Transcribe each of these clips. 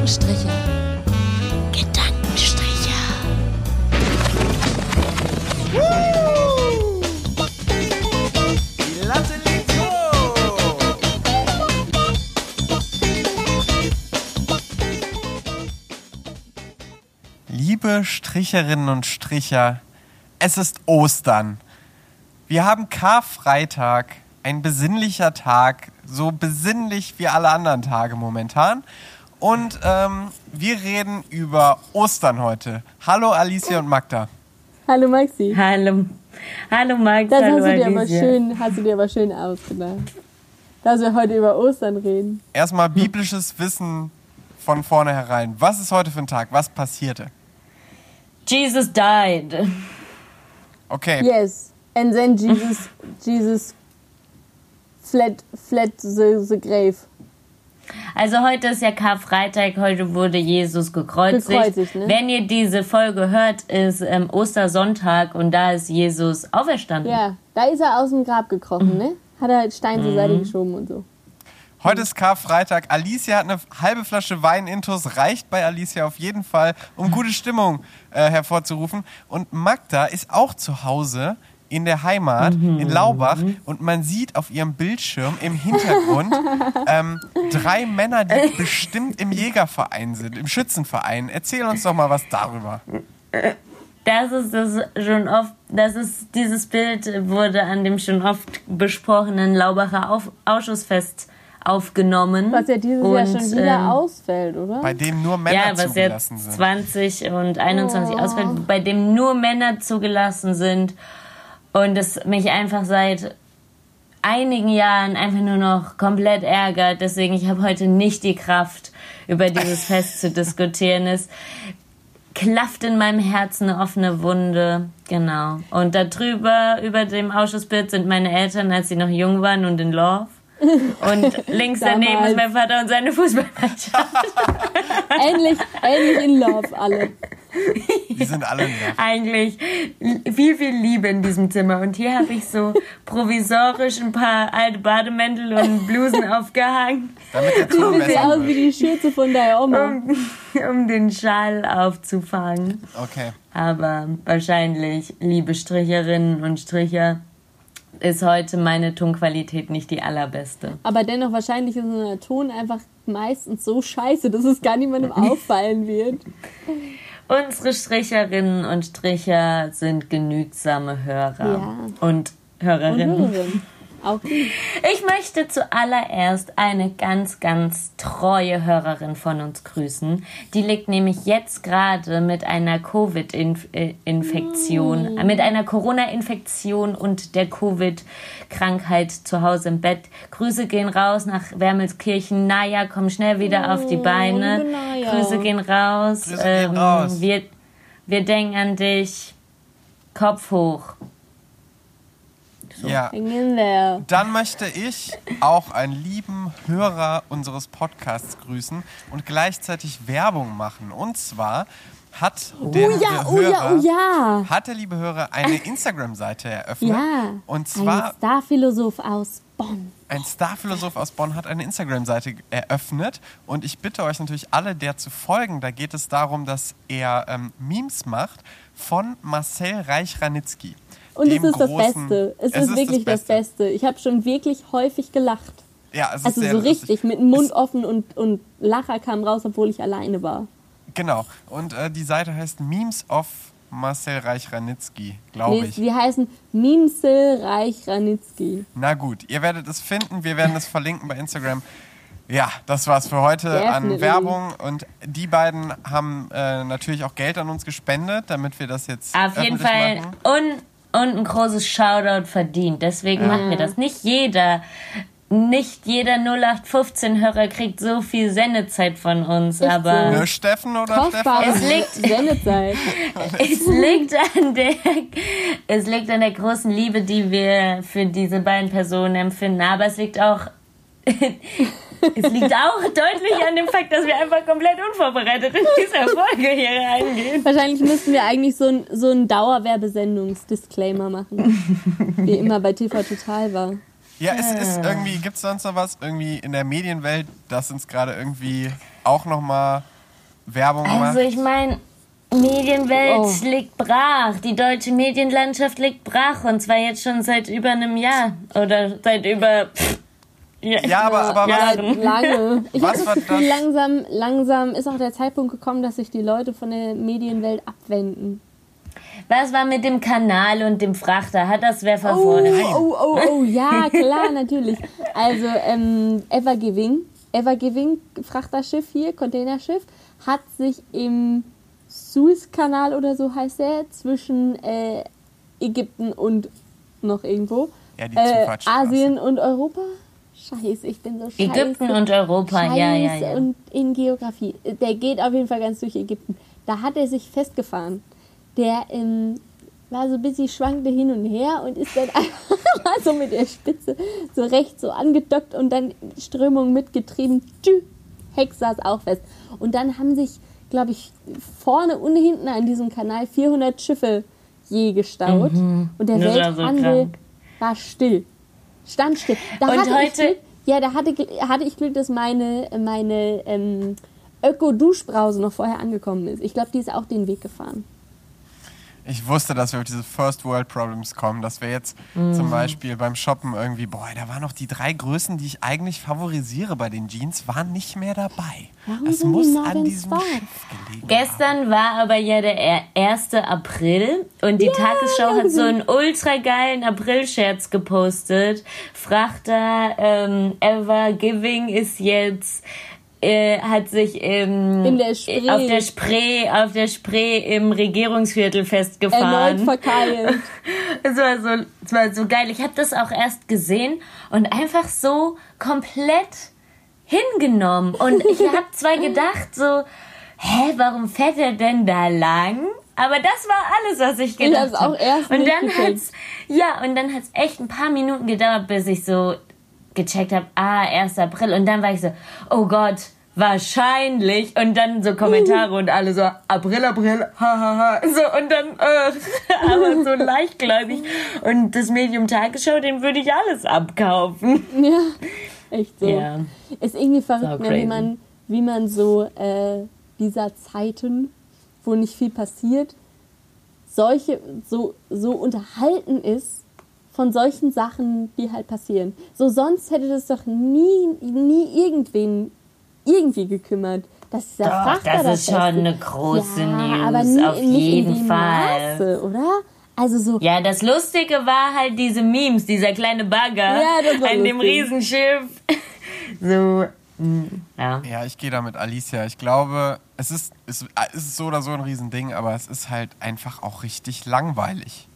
Gedankenstriche. Gedankenstriche. Liebe Stricherinnen und Stricher, es ist Ostern. Wir haben Karfreitag, ein besinnlicher Tag, so besinnlich wie alle anderen Tage momentan. Und ähm, wir reden über Ostern heute. Hallo Alicia und Magda. Hallo Maxi. Hallo. Hallo Max, Das hallo hast du dir aber schön, hast du dir aber schön ausgedacht. Dass wir heute über Ostern reden. Erstmal biblisches Wissen von vornherein. Was ist heute für ein Tag? Was passierte? Jesus died. Okay. Yes. And then Jesus, Jesus fled, fled the, the grave. Also heute ist ja Karfreitag, heute wurde Jesus gekreuzigt. Gekreuzigt, ne? Wenn ihr diese Folge hört, ist ähm, Ostersonntag und da ist Jesus auferstanden. Ja, da ist er aus dem Grab gekrochen, ne? Hat er Stein zur Mhm. Seite geschoben und so. Heute ist Karfreitag. Alicia hat eine halbe Flasche Wein intus. Reicht bei Alicia auf jeden Fall, um gute Stimmung äh, hervorzurufen. Und Magda ist auch zu Hause in der Heimat in Laubach und man sieht auf ihrem Bildschirm im Hintergrund ähm, drei Männer, die bestimmt im Jägerverein sind, im Schützenverein. Erzähl uns doch mal was darüber. Das ist das schon oft, das ist dieses Bild wurde an dem schon oft besprochenen Laubacher Auf, Ausschussfest aufgenommen. Was ja dieses Jahr Und, schon wieder ähm, ausfällt, oder? Bei dem nur Männer Ja, was zugelassen jetzt sind. 20 und 21 Oh. ausfällt, bei dem nur Männer zugelassen sind und es mich einfach seit einigen Jahren einfach nur noch komplett ärgert. Deswegen, ich habe heute nicht die Kraft, über dieses Fest zu diskutieren. Es klafft in meinem Herzen eine offene Wunde. Genau. Und darüber, über dem Ausschussbild, sind meine Eltern, als sie noch jung waren und in Love. Und links daneben ist mein Vater und seine Fußballmannschaft. ähnlich, ähnlich in Love alle. Die sind alle nervig. eigentlich viel, viel Liebe in diesem Zimmer. Und hier habe ich so provisorisch ein paar alte Bademäntel und Blusen aufgehangen, Damit der Sieht besser aus wie wird. die Schürze von deiner Oma. um, um den Schal aufzufangen. Okay. Aber wahrscheinlich, liebe Stricherinnen und Stricher, ist heute meine Tonqualität nicht die allerbeste. Aber dennoch, wahrscheinlich ist unser Ton einfach meistens so scheiße, dass es gar niemandem auffallen wird. Unsere Stricherinnen und Stricher sind genügsame Hörer Ja. und Und Hörerinnen. Die. Ich möchte zuallererst eine ganz, ganz treue Hörerin von uns grüßen. Die liegt nämlich jetzt gerade mit einer Covid-Infektion, äh, mit einer Corona-Infektion und der Covid-Krankheit zu Hause im Bett. Grüße gehen raus nach Wermelskirchen. Naja, komm schnell wieder auf die Beine. liebe Naja. Grüße gehen raus. Grüße gehen raus. Wir, wir denken an dich. Kopf hoch. Ja. Hang in there. Dann möchte ich auch einen lieben Hörer unseres Podcasts grüßen und gleichzeitig Werbung machen. Und zwar hat der Oh ja, liebe oh Hörer, oh ja. hat der liebe Hörer eine Instagram-Seite eröffnet. Ja. Und Ein zwar Starphilosoph aus Bonn. ein Starphilosoph aus Bonn hat eine Instagram-Seite eröffnet und ich bitte euch natürlich alle, der zu folgen. Da geht es darum, dass er ähm, Memes macht von Marcel Reich-Ranitzky. Und es ist das Beste. Es, ist, wirklich das Beste. Ich habe schon wirklich häufig gelacht. Ja, es ist Also sehr so lustig. richtig, mit dem Mund offen und, und Lacher kam raus, obwohl ich alleine war. Genau. Und äh, die Seite heißt Memes of Marcel Reich-Ranitzky, glaube Nee, ich. die heißen Mimsel Reich Ranitzky. Na gut, ihr werdet es finden. Wir werden es verlinken bei Instagram. Ja, das war's für heute an Definitely. Werbung. Und die beiden haben äh, natürlich auch Geld an uns gespendet, damit wir das jetzt Auf jeden Fall machen. Und, ein großes Shoutout verdient. Deswegen machen wir das. Nicht jeder, nicht jeder 0815-Hörer kriegt so viel Sendezeit von uns, aber Ne, Steffen oder Kostbare Stefan? Es liegt- Sendezeit. es liegt an der, es liegt an der großen Liebe, die wir für diese beiden Personen empfinden. Aber es liegt auch, es liegt auch deutlich an dem Fakt, dass wir einfach komplett unvorbereitet in dieser Folge hier reingehen. Wahrscheinlich müssten wir eigentlich so ein, so ein Dauerwerbesendungsdisclaimer machen. Wie immer bei TV Total war. Ja, es ist irgendwie, gibt es sonst noch was irgendwie in der Medienwelt, das uns gerade irgendwie auch nochmal Werbung gemacht. Also ich meine, Medienwelt Oh. liegt brach. Die deutsche Medienlandschaft liegt brach. Und zwar jetzt schon seit über einem Jahr. Oder seit über... Pff, ja, aber, aber was. Lange. Ich habe Was das Gefühl, das? langsam, langsam ist auch der Zeitpunkt gekommen, dass sich die Leute von der Medienwelt abwenden. Was war mit dem Kanal und dem Frachter? Hat das wer Oh, verfolgt? oh, oh, oh, ja, klar, natürlich. Also, ähm, Evergiving, Evergiving Frachterschiff hier, Containerschiff, hat sich im Suezkanal oder so heißt der, zwischen äh, Ägypten und noch irgendwo, Ja, die äh. Asien und Europa. Scheiße, ich bin so scheiße. Ägypten und Europa, Scheiße ja, ja, ja. und in Geografie. Der geht auf jeden Fall ganz durch Ägypten. Da hat er sich festgefahren. Der ähm, war so ein bisschen schwankte hin und her und ist dann einfach so mit der Spitze so rechts so angedockt und dann Strömung mitgetrieben. Tschü, Heck saß auch fest. Und dann haben sich, glaube ich, vorne und hinten an diesem Kanal 400 Schiffe je gestaut. Und der so Welthandel krank. war still. Stand still. Da Und hatte ich heute- Glück, ja, da hatte, hatte ich Glück, dass meine, meine ähm, Öko-Duschbrause noch vorher angekommen ist. Ich glaube, die ist auch den Weg gefahren. Ich wusste, dass wir auf diese First World Problems kommen, dass wir jetzt Mhm. zum Beispiel beim Shoppen irgendwie, boah, da waren noch die drei Größen, die ich eigentlich favorisiere bei den Jeans, waren nicht mehr dabei. Warum die muss an diesem? Schiff gelegen haben. Gestern war aber ja der er- 1. April und die Tagesschau hat so einen ultra geilen April-Scherz gepostet. Frachter ähm, Ever Giving ist jetzt äh, hat sich im, In der Spree. auf der Spree auf der Spree im Regierungsviertel Erneut festgefahren. verkeilt. Es war so, es war so geil. Ich habe das auch erst gesehen und einfach so komplett hingenommen. Und ich habe zwar gedacht, so, hä, warum fährt er denn da lang? Aber das war alles, was ich gedacht habe. Und dann hat's, ja, und dann hat's echt ein paar Minuten gedauert, bis ich so gecheckt habe, ah, 1. April. Und dann war ich so, oh Gott, wahrscheinlich. Und dann so Kommentare und alle so, April, April, hahaha. So, und dann, äh, aber so leichtgläubig. Und das Medium Tagesschau, dem würde ich alles abkaufen. Ja, echt so. Ja. Ist irgendwie verrückt, So ne, wie, man, wie man so äh, dieser Zeiten, wo nicht viel passiert, solche so, so unterhalten ist von solchen Sachen, die halt passieren. So sonst hätte das doch nie, nie irgendwen irgendwie gekümmert. Dass dieser Doch, Frachter das ist schon fest eine große ja, News, aber nie, auf nicht jeden in dem Fall. Maße, oder? Also so, Ja, das Lustige war halt diese Memes, dieser kleine Bagger Ja, das an dem lustig. Riesenschiff. So, mm, ja. Ja, ich gehe da mit Alicia. Ich glaube, es ist, es ist so oder so ein Riesending, aber es ist halt einfach auch richtig langweilig.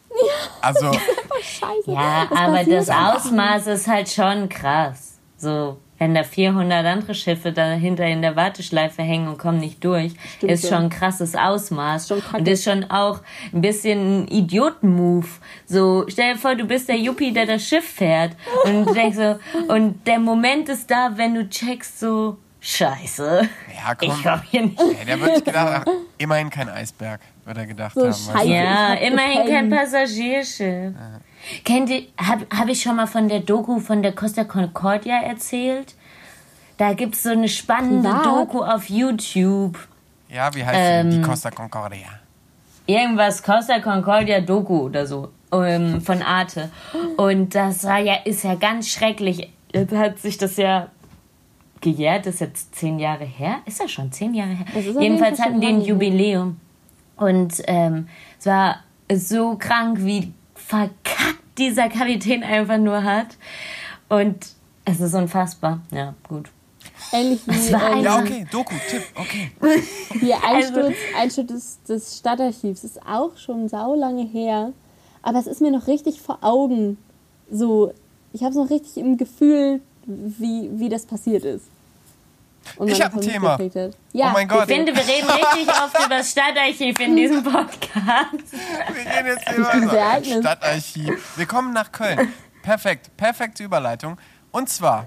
Also, scheiße. Ja, das aber das Ausmaß ist halt schon krass. So, wenn da 400 andere Schiffe dahinter in der Warteschleife hängen und kommen nicht durch, Stimmt ist schon. schon ein krasses Ausmaß. Schon und ist schon auch ein bisschen ein Idioten-Move. So, stell dir vor, du bist der Yuppie, der das Schiff fährt. Und du denkst so, und der Moment ist da, wenn du checkst so, Scheiße. ja, komm. Ich komm hier nicht. Ja, der wird sich gedacht, ach, immerhin kein Eisberg, wird er gedacht So haben. scheiße. Ja, immerhin kein. Passagierschiff. Kennt ihr, hab, hab ich schon mal von der Doku von der Costa Concordia erzählt? Da gibt's so eine spannende Privat? Doku auf YouTube. Ja, wie heißt Ähm, die? Die Costa Concordia. Irgendwas Costa Concordia Doku oder so ähm, von Arte. Und das war ja, ist ja ganz schrecklich. Jetzt hat sich das ja gejährt, das ist jetzt zehn Jahre her. Ist das schon zehn Jahre her? Jedenfalls jeden Fall hatten die ein. Jubiläum. Und ähm, es war so krank, wie verkackt dieser Kapitän einfach nur hat. Und es ist unfassbar. Ja, gut. Ähnlich wie, war ähm, Ja, okay, Doku, Tipp, okay. wie Einsturz, Also- Einsturz des, des Stadtarchivs. Ist auch schon saulange her. Aber es ist mir noch richtig vor Augen. So, ich habe es noch richtig im Gefühl, wie, wie das passiert ist. Und Ich man hab ein Thema. hat. Ja, Oh mein Gott. Ich finde, wir reden richtig oft über das Stadtarchiv in diesem Podcast. Wir gehen jetzt sehr ereignis- Stadtarchiv. Wir kommen nach Köln. Perfekt, perfekte Überleitung. Und zwar,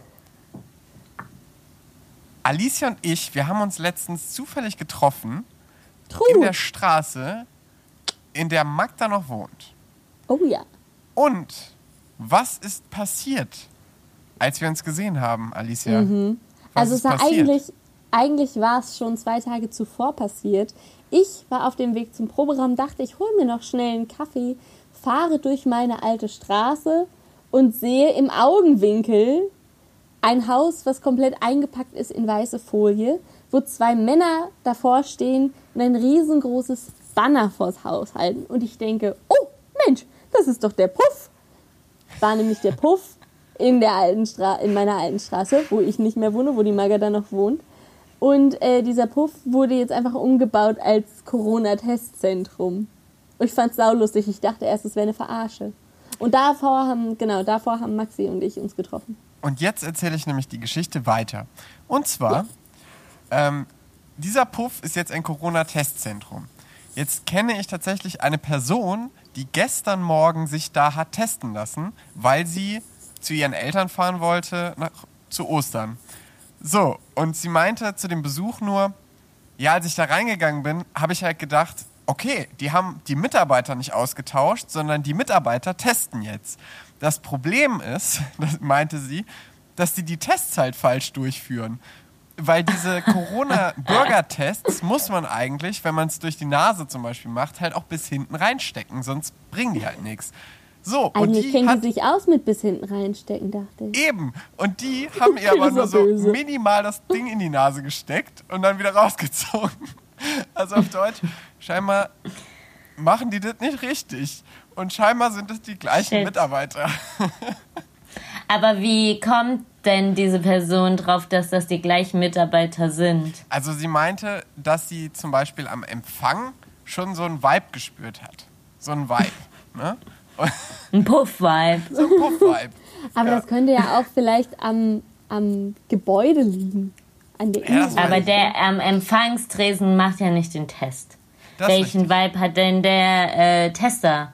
Alicia und ich, wir haben uns letztens zufällig getroffen in True. der Straße, in der Magda noch wohnt. Oh ja. Und was ist passiert, als wir uns gesehen haben, Alicia? Was Also es war passiert? eigentlich eigentlich war es schon zwei Tage zuvor passiert. Ich war auf dem Weg zum Proberaum, dachte, ich hole mir noch schnell einen Kaffee, fahre durch meine alte Straße und sehe im Augenwinkel ein Haus, was komplett eingepackt ist in weiße Folie, wo zwei Männer davor stehen und ein riesengroßes Banner vors Haus halten. Und ich denke, oh Mensch, das ist doch der Puff. War nämlich der Puff in, der alten Stra in meiner alten Straße, wo ich nicht mehr wohne, wo die Maga da noch wohnt. Und äh, dieser Puff wurde jetzt einfach umgebaut als Corona-Testzentrum. Ich fand's saulustig. Ich dachte erst, es wäre eine Verarsche. Und davor haben, genau, davor haben Maxi und ich uns getroffen. Und jetzt erzähle ich nämlich die Geschichte weiter. Und zwar, ähm, dieser Puff ist jetzt ein Corona-Testzentrum. Jetzt kenne ich tatsächlich eine Person, die gestern Morgen sich da hat testen lassen, weil sie zu ihren Eltern fahren wollte nach, zu Ostern. So, und sie meinte zu dem Besuch nur, ja, als ich da reingegangen bin, habe ich halt gedacht, okay, die haben die Mitarbeiter nicht ausgetauscht, sondern die Mitarbeiter testen jetzt. Das Problem ist, das meinte sie, dass die die Tests halt falsch durchführen. Weil diese Corona-Bürgertests muss man eigentlich, wenn man es durch die Nase zum Beispiel macht, halt auch bis hinten reinstecken, sonst bringen die halt nichts. So, und Eigentlich die kennen hat die sich aus mit bis hinten reinstecken, dachte ich. Eben. Und die haben ihr aber nur so böse. minimal das Ding in die Nase gesteckt und dann wieder rausgezogen. Also auf Deutsch, scheinbar machen die das nicht richtig. Und scheinbar sind es die gleichen Shit. Mitarbeiter. Aber wie kommt denn diese Person drauf, dass das die gleichen Mitarbeiter sind? Also sie meinte, dass sie zum Beispiel am Empfang schon so ein Vibe gespürt hat. So ein Vibe. Ne? Ein Puff-Vibe. so ein Puff-Vibe. Aber Ja. das könnte ja auch vielleicht am, am Gebäude liegen. An der Ja, Aber der am Empfangstresen macht ja nicht den Test. Das Welchen richtig. Vibe hat denn der äh, Tester,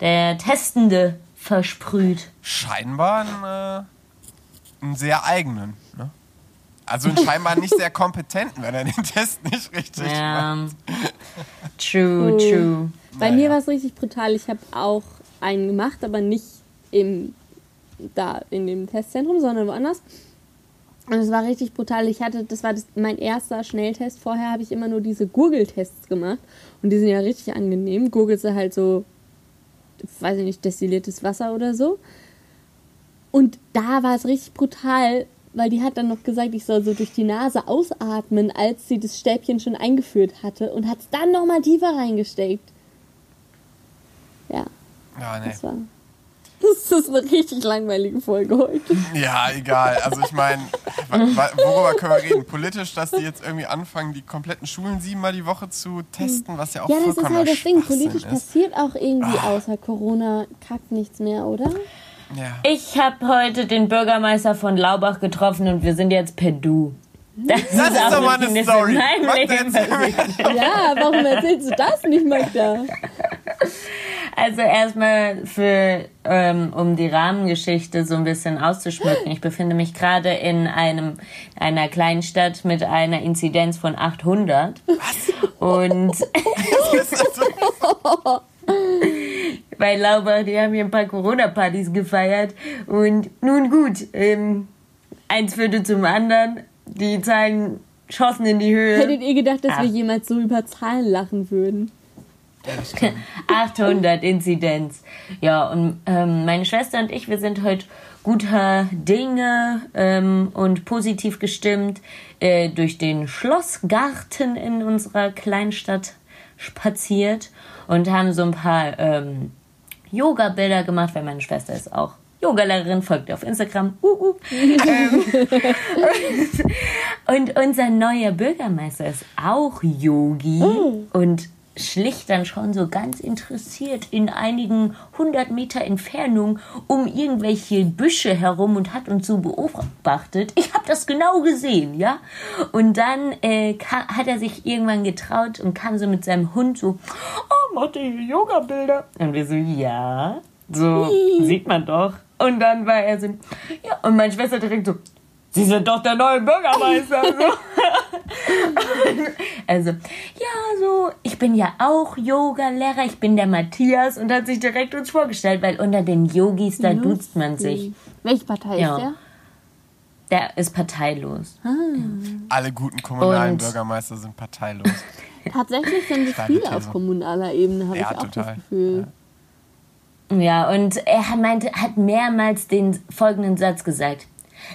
der Testende versprüht? Scheinbar einen, äh, einen sehr eigenen. Ne? Also einen scheinbar nicht sehr kompetenten, wenn er den Test nicht richtig macht. Ja. True, Oh. true. Bei Naja. mir war es richtig brutal. Ich habe auch einen gemacht, aber nicht im, da in dem Testzentrum, sondern woanders. Und es war richtig brutal. Ich hatte, das war das, mein erster Schnelltest. Vorher habe ich immer nur diese Gurgeltests gemacht. Und die sind ja richtig angenehm. Gurgelst du halt so, weiß ich nicht, destilliertes Wasser oder so. Und da war es richtig brutal, weil die hat dann noch gesagt, ich soll so durch die Nase ausatmen, als sie das Stäbchen schon eingeführt hatte und hat es dann nochmal tiefer reingesteckt. Ja, Ja, nee. das war. Das ist eine richtig langweilige Folge heute. Ja, egal. Also ich meine, worüber können wir reden? Politisch, dass die jetzt irgendwie anfangen, die kompletten Schulen siebenmal die Woche zu testen, was ja auch Ja, das ist halt das Ding. Politisch ist. passiert auch irgendwie außer Corona kackt nichts mehr, oder? Ja. Ich habe heute den Bürgermeister von Laubach getroffen und wir sind jetzt per Du. Das, Das ist auch doch mal eine Story. Ja, warum erzählst du das nicht, Magda? Also erstmal für, ähm, um die Rahmengeschichte so ein bisschen auszuschmücken. Ich befinde mich gerade in einem einer kleinen Stadt mit einer Inzidenz von 800. Und bei Laubach, die haben hier ein paar Corona-Partys gefeiert. Und nun gut, ähm, eins führte zum anderen. Die Zahlen schossen in die Höhe. Hättet ihr gedacht, dass Ah. wir jemals so über Zahlen lachen würden? 800 Inzidenz. Ja, und ähm, meine Schwester und ich, wir sind heute guter Dinge ähm, und positiv gestimmt äh, durch den Schlossgarten in unserer Kleinstadt spaziert und haben so ein paar ähm, Yoga-Bilder gemacht, weil meine Schwester ist auch Yogalehrerin, folgt ihr auf Instagram. Uh, uh. ähm, und unser neuer Bürgermeister ist auch Yogi und schlich dann schon so ganz interessiert in einigen hundert Meter Entfernung um irgendwelche Büsche herum und hat uns so beobachtet. Ich habe das genau gesehen, ja. Und dann äh, hat er sich irgendwann getraut und kam so mit seinem Hund so, oh, macht ihr Yoga-Bilder? Und wir so, ja, so sieht man doch. Und dann war er so, ja, und meine Schwester direkt so, Sie sind doch der neue Bürgermeister. So. Also, ja, so, ich bin ja auch Yoga-Lehrer, ich bin der Matthias und hat sich direkt uns vorgestellt, weil unter den Yogis, da duzt man sich. Welche Partei Ja. ist der? Der ist parteilos. Alle guten kommunalen Und- Bürgermeister sind parteilos. Tatsächlich sind es viele auf kommunaler Ebene, habe Ja, ich auch total. das Gefühl. Ja, und er meinte, hat mehrmals den folgenden Satz gesagt.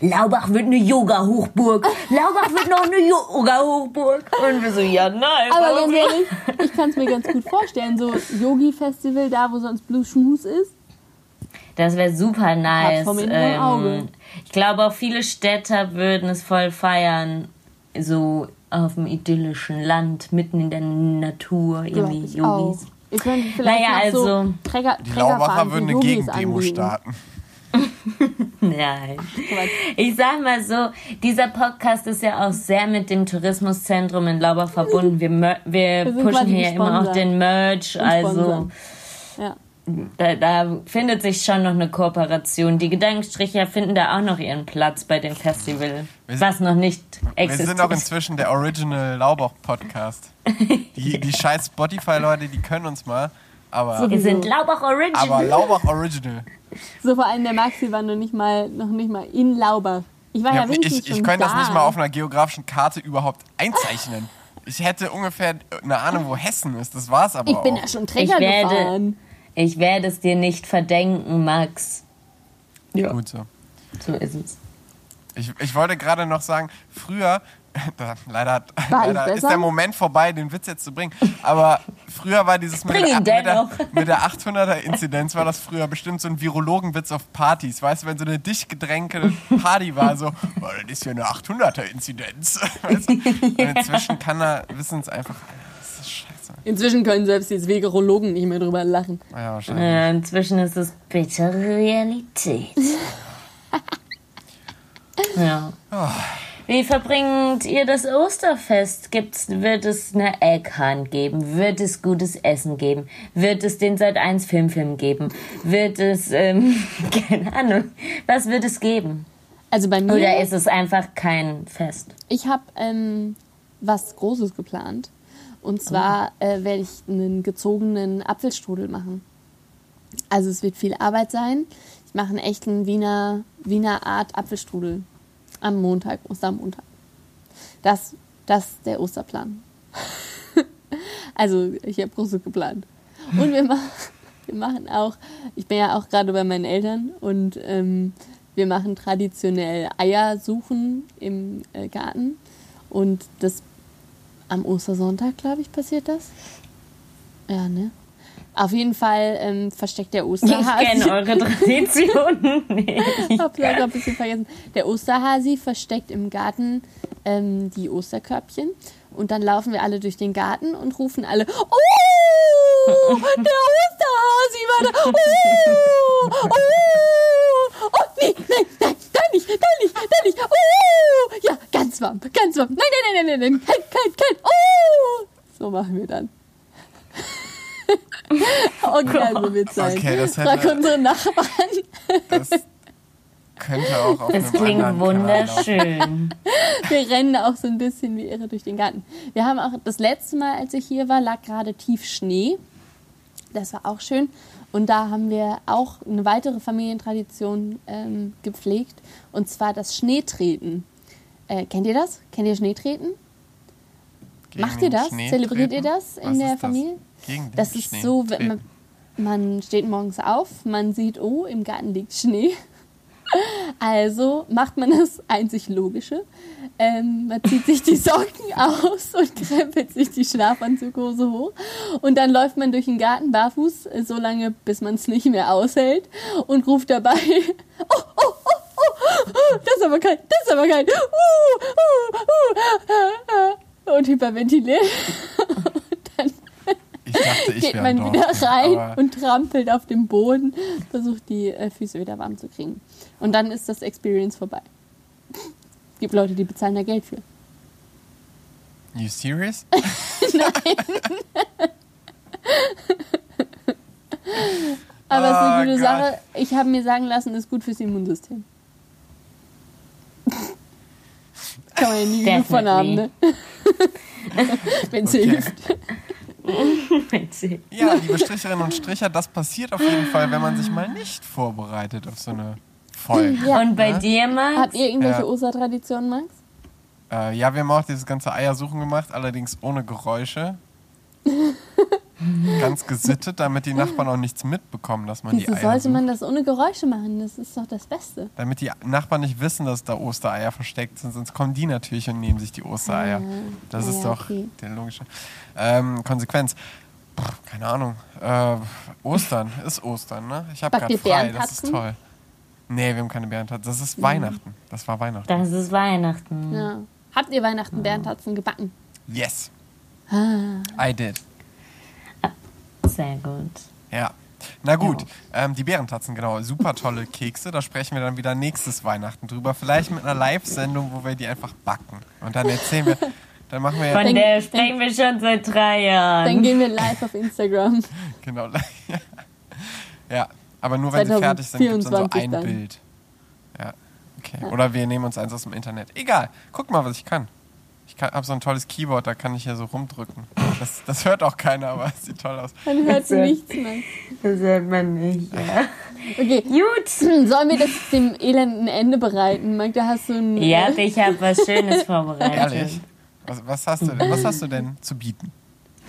Laubach wird eine Yoga-Hochburg. Laubach wird noch eine Yoga-Hochburg. Und wir so, ja, nein. Aber ganz ehrlich, ich kann es mir ganz gut vorstellen. So Yogi-Festival, da wo sonst Blue Schmus ist. Das wäre super nice. Auge. ich glaube auch viele Städter würden es voll feiern. So auf dem idyllischen Land, mitten in der Natur, irgendwie ich auch. Yogis. Ihr könnt vielleicht Naja, noch so also- Träger, Die Laubacher würden eine Yogis Gegendemo starten. Nein. Ich sag mal so, dieser Podcast ist ja auch sehr mit dem Tourismuszentrum in Laubach verbunden. Wir, wir, Wir pushen hier immer auch den Merch. Also. Ja. da, da findet sich schon noch eine Kooperation. Die Gedankenstricher finden da auch noch ihren Platz bei dem Festival, Wir sind- was noch nicht Wir existiert. sind auch inzwischen der Original Laubach-Podcast. Die, die scheiß Spotify-Leute, die können uns mal. Aber, wir sind Laubach Original. aber Laubach Original. So vor allem der Maxi war noch nicht mal, noch nicht mal in Laubach. Ich war ja hab- wenigstens ich, ich schon könnte da. das nicht mal auf einer geografischen Karte überhaupt einzeichnen. Ich hätte ungefähr eine Ahnung, wo Hessen ist. Das war's aber Ich bin auch. ja schon Träger Ich werde- gefahren. ich werde es dir nicht verdenken, Max. Ja, Gut so. so ist es. Ich, ich wollte gerade noch sagen, früher, da, leider, hat, leider ist der Moment vorbei, den Witz jetzt zu bringen, aber früher war dieses mit Bring der, ihn mit der, dennoch. mit der 800er-Inzidenz war das früher bestimmt so ein Virologenwitz auf Partys. Weißt du, wenn so eine dicht gedrängte Party war, so, oh, das ist ja eine 800er-Inzidenz. Weißt du? Und inzwischen kann er, wissen es einfach, das ist scheiße. Inzwischen können selbst die Virologen nicht mehr drüber lachen. Ja, wahrscheinlich. Ja, inzwischen ist es bittere Realität. ja. Wie verbringt ihr das Osterfest? Gibt's, wird es eine Eckhand geben? Wird es gutes Essen geben? Wird es den Sat 1 Filmfilm geben? Wird es, ähm, keine Ahnung, was wird es geben? Also bei mir, Oder ist es einfach kein Fest? ich habe ähm, was Großes geplant. Und zwar äh, werde ich einen gezogenen Apfelstrudel machen. Also es wird viel Arbeit sein. Ich mache einen echten Wiener, Wiener Art Apfelstrudel am Montag, Ostermontag. Das, das ist der Osterplan. also ich habe Großes geplant. Und wir, machen wir machen auch, ich bin ja auch gerade bei meinen Eltern und ähm, wir machen traditionell Eier suchen im äh, Garten. Und das am Ostersonntag, glaube ich, passiert das. Ja, ne? Auf jeden Fall ähm, versteckt der Ich Osterhasi. kenne eure Traditionen nicht. Ich hab's leider ein bisschen vergessen. Der Osterhasi versteckt im Garten ähm, die Osterkörbchen. Und dann laufen wir alle durch den Garten und rufen alle: Oh, der Osterhasi war da! Oh, oh, oh, nee, nein, nein, da nicht, da nicht, da nicht. Oh, ja, ganz warm, ganz warm. Nein, nein, nein, nein, nein, nein, kalt, kalt, kalt. Oh, so machen wir dann. Okay, also wird sein. Okay, das hätte- Frag unsere Nachbarn. Das könnte auch auf Das einem klingt anderen Kanal laufen. wunderschön. Wir rennen auch so ein bisschen wie irre durch den Garten. Wir haben auch das letzte Mal, als ich hier war, lag gerade tief Schnee. Das war auch schön. Und da haben wir auch eine weitere Familientradition ähm, gepflegt. Und zwar das Schneetreten. Äh, kennt ihr das? Kennt ihr Schneetreten? Gegen Macht ihr das? Zelebriert ihr das in Was der ist das? Gegen den Das ist Schnee so, wenn man, man steht morgens auf, man sieht, oh, im Garten liegt Schnee. Also macht man das einzig Logische. Ähm, man zieht sich die Socken aus und krempelt sich die Schlafanzughose hoch. Und dann läuft man durch den Garten barfuß, so lange, bis man es nicht mehr aushält und ruft dabei, oh, oh, oh, oh, das ist aber kalt, das ist aber kalt. Uh, uh, uh, und hyperventiliert. Dachte, ich geht man ein wieder rein und trampelt auf dem Boden, versucht die äh, Füße wieder warm zu kriegen. Und dann ist das Experience vorbei. Es gibt Leute, die bezahlen da Geld für. You serious? Aber es ist eine Oh gute Gott. Sache. Ich habe mir sagen lassen, ist gut fürs Immunsystem. Kann man ja nie genug von haben, ne? Wenn es Okay. hilft. Ja, liebe Stricherinnen und Stricher, das passiert auf jeden Fall, wenn man sich mal nicht vorbereitet auf so eine Voll. Ja. Und bei dir, Max? Habt ihr irgendwelche Ja. Ostertraditionen, Max? Äh, ja, wir haben auch dieses ganze Eiersuchen gemacht, allerdings ohne Geräusche. Ganz gesittet, damit die Nachbarn auch nichts mitbekommen, dass man Wieso die Eier sollte sucht. man das ohne Geräusche machen? Das ist doch das Beste. Damit die Nachbarn nicht wissen, dass da Ostereier versteckt sind, sonst kommen die natürlich und nehmen sich die Ostereier. Das ist Ja, doch okay. die logische ähm, Konsequenz. Pff, keine Ahnung. Äh, Ostern ist Ostern, ne? Ich habe gerade frei, das ist toll. Nee, wir haben keine Bärentatzen. Das Mhm. ist Weihnachten. Das war Weihnachten. Das ist Weihnachten. Ja. Habt ihr Weihnachten Bärentatzen gebacken? Yes, Ah. I did. Sehr gut. Ja. Na gut, ähm, die Bärentatzen, genau. Super tolle Kekse. Da sprechen wir dann wieder nächstes Weihnachten drüber. Vielleicht mit einer Live-Sendung, wo wir die einfach backen. Und dann erzählen wir, dann machen wir Von Denk- der sprechen wir schon seit drei Jahren. Dann gehen wir live auf Instagram. Genau. ja, aber nur wenn sie fertig sind, gibt es dann so 2024 ein dann. Bild. Ja, okay. Oder wir nehmen uns eins aus dem Internet. Egal. Guck mal, was ich kann. Ich habe so ein tolles Keyboard, da kann ich hier so rumdrücken. Das, das hört auch keiner, aber es sieht toll aus. Man hört Sehr- nichts mehr. Das hört man nicht. Ja. Okay, Gut. sollen wir das dem elenden Ende bereiten? Magda, hast du ein... Ja, ich habe was Schönes vorbereitet. Ehrlich. Was, was, hast du denn, was hast du denn zu bieten?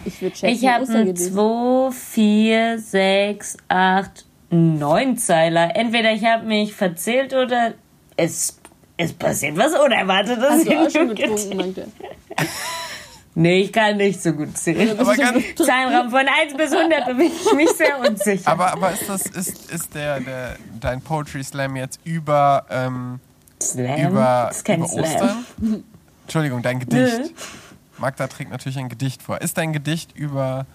Ich würde schätzen, Ich habe einen Ostergedicht. 2, 4, 6, 8, 9 Zeiler. Entweder ich habe mich verzählt oder es, es passiert was Unerwartetes. Hast du auch schon getrunken? Nee, ich kann nicht so gut zählen. Aber ganz, Zahlenraum von 1 bis 100 bin ich mich sehr unsicher. Aber, aber ist das ist, ist der, der dein Poetry Slam jetzt über ähm, Slam? über, das ist kein über Slam. Ostern? Entschuldigung, dein Gedicht. Magda trägt natürlich ein Gedicht vor. Ist dein Gedicht über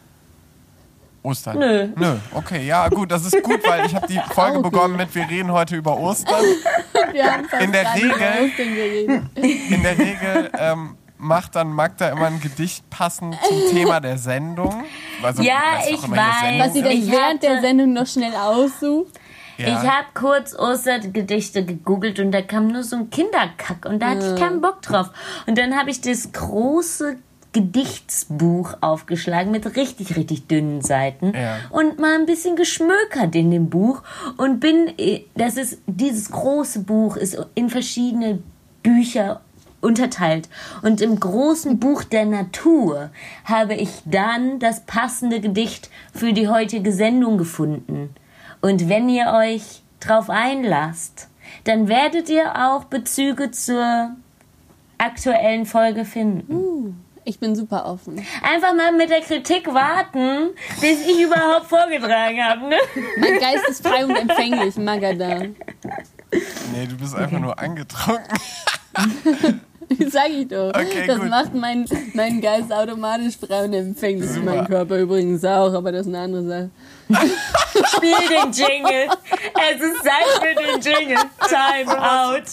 Ostern? Nö. Nö. Okay, ja gut, das ist gut, weil ich habe die Folge Okay. begonnen mit wir reden heute über Ostern. Wir haben fast In der Regel- Ostern geredet. In der Regel ähm, macht dann Magda immer ein Gedicht passend zum Thema der Sendung. Also, Ja, ich weiß. Was sie dann während der Sendung noch schnell aussucht. Ja. Ich habe kurz Ostergedichte gegoogelt und da kam nur so ein Kinderkack und da hatte ich keinen Bock drauf. Und dann habe ich das große Gedichtsbuch aufgeschlagen mit richtig, richtig dünnen Seiten Ja. und mal ein bisschen geschmökert in dem Buch und bin, äh, das ist, dieses große Buch ist in verschiedene Bücher unterteilt. Und im großen Buch der Natur habe ich dann das passende Gedicht für die heutige Sendung gefunden. Und wenn ihr euch drauf einlasst, dann werdet ihr auch Bezüge zur aktuellen Folge finden. Ich bin super offen. Einfach mal mit der Kritik warten, bis ich überhaupt vorgetragen habe. Ne? Mein Geist ist frei und empfänglich, Magada. Nee, du bist einfach nur angetrunken. Sag ich doch. Okay, das gut. macht mein, mein Geist automatisch frei und empfänglich. Super. Mein Körper übrigens auch, aber das ist eine andere Sache. Spiel den Jingle. Es ist Zeit für den Jingle. Time out.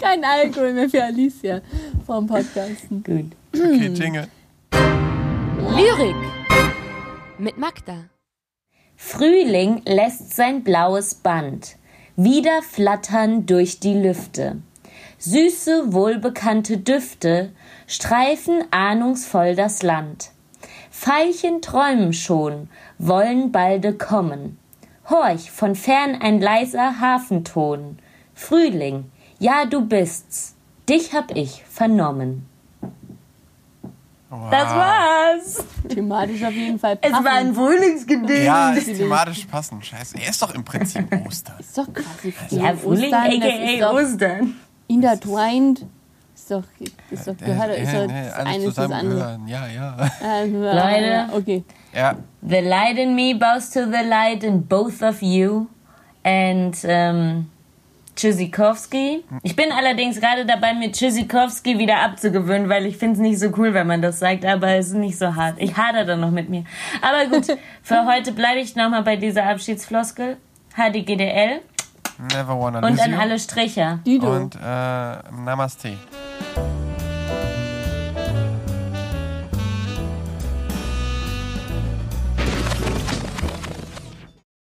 Kein Alkohol mehr für Alicia vom Podcasten. Gut. Okay, Jingle. Lyrik mit Magda. Frühling lässt sein blaues Band wieder flattern durch die Lüfte. Süße, wohlbekannte Düfte streifen ahnungsvoll das Land. Veilchen träumen schon, wollen balde kommen. Horch, von fern ein leiser Hafenton. Frühling, ja du bist's, dich hab ich vernommen. Wow. Das war's. Thematisch auf jeden Fall Es passend. war ein Frühlingsgedicht. Ja, ist thematisch passend. Scheiße, er ist doch im Prinzip Ostern. Ist doch quasi Frühling. Ja, Frühling, Ostern, das ist aka doch Ostern. intertwined. Ist doch, ist doch gehört, Äh, ist äh, doch nee, das eine ist das andere. zusammengehören. Ja, ja. Also, Leute. Okay. Ja, The light in me bows to the light in both of you. And ähm, Tschüssikowski. Ich bin allerdings gerade dabei, mir Tschüssikowski wieder abzugewöhnen, weil ich finde es nicht so cool, wenn man das sagt, aber es ist nicht so hart. Ich hader dann noch mit mir. Aber gut, für heute bleibe ich nochmal bei dieser Abschiedsfloskel. HDGDL never wanna und lose an you. alle Stricher. Dido. Und äh, Namaste.